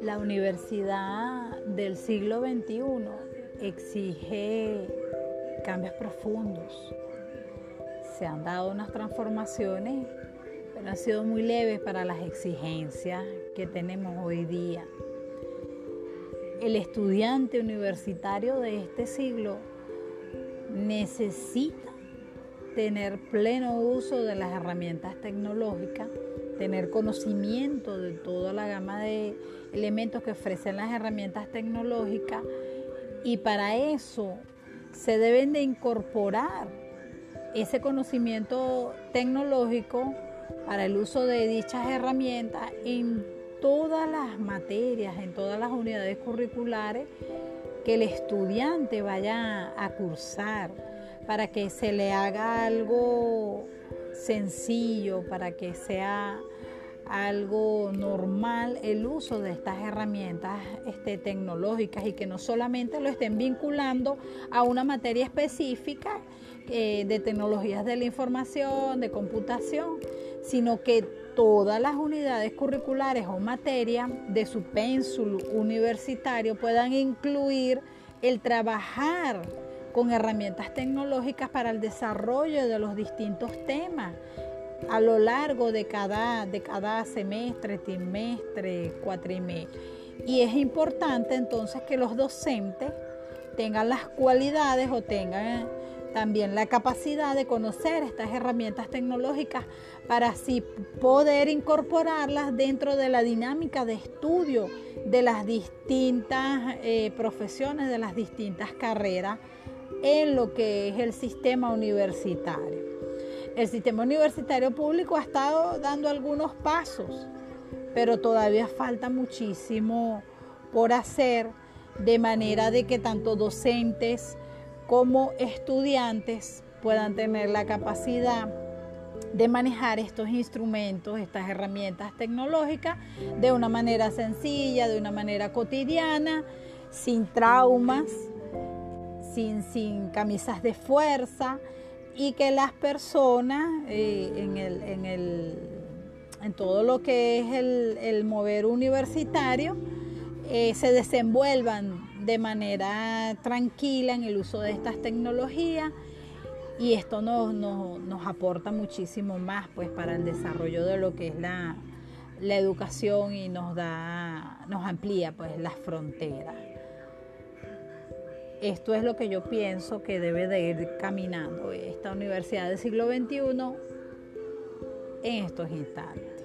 La universidad del siglo XXI exige cambios profundos. Se han dado unas transformaciones, pero han sido muy leves para las exigencias que tenemos hoy día. El estudiante universitario de este siglo necesita tener pleno uso de las herramientas tecnológicas, tener conocimiento de toda la gama de elementos que ofrecen las herramientas tecnológicas y para eso se deben de incorporar ese conocimiento tecnológico para el uso de dichas herramientas en todas las materias, en todas las unidades curriculares que el estudiante vaya a cursar, para que se le haga algo sencillo, para que sea algo normal el uso de estas herramientas este, tecnológicas y que no solamente lo estén vinculando a una materia específica eh, de tecnologías de la información, de computación, sino que todas las unidades curriculares o materias de su pénsul universitario puedan incluir el trabajar con herramientas tecnológicas para el desarrollo de los distintos temas a lo largo de cada, de cada semestre, trimestre, cuatrimestre. Y es importante entonces que los docentes tengan las cualidades o tengan también la capacidad de conocer estas herramientas tecnológicas para así poder incorporarlas dentro de la dinámica de estudio de las distintas eh, profesiones, de las distintas carreras en lo que es el sistema universitario. El sistema universitario público ha estado dando algunos pasos, pero todavía falta muchísimo por hacer de manera de que tanto docentes como estudiantes puedan tener la capacidad de manejar estos instrumentos, estas herramientas tecnológicas de una manera sencilla, de una manera cotidiana, sin traumas, sin, camisas de fuerza, y que las personas eh, en, el, en, el, en, todo lo que es el, mover universitario eh, se desenvuelvan de manera tranquila en el uso de estas tecnologías. Y esto nos, nos, aporta muchísimo más pues para el desarrollo de lo que es la, la educación y nos da nos amplía pues las fronteras esto es lo que yo pienso que debe de ir caminando esta universidad del siglo XXI en estos instantes.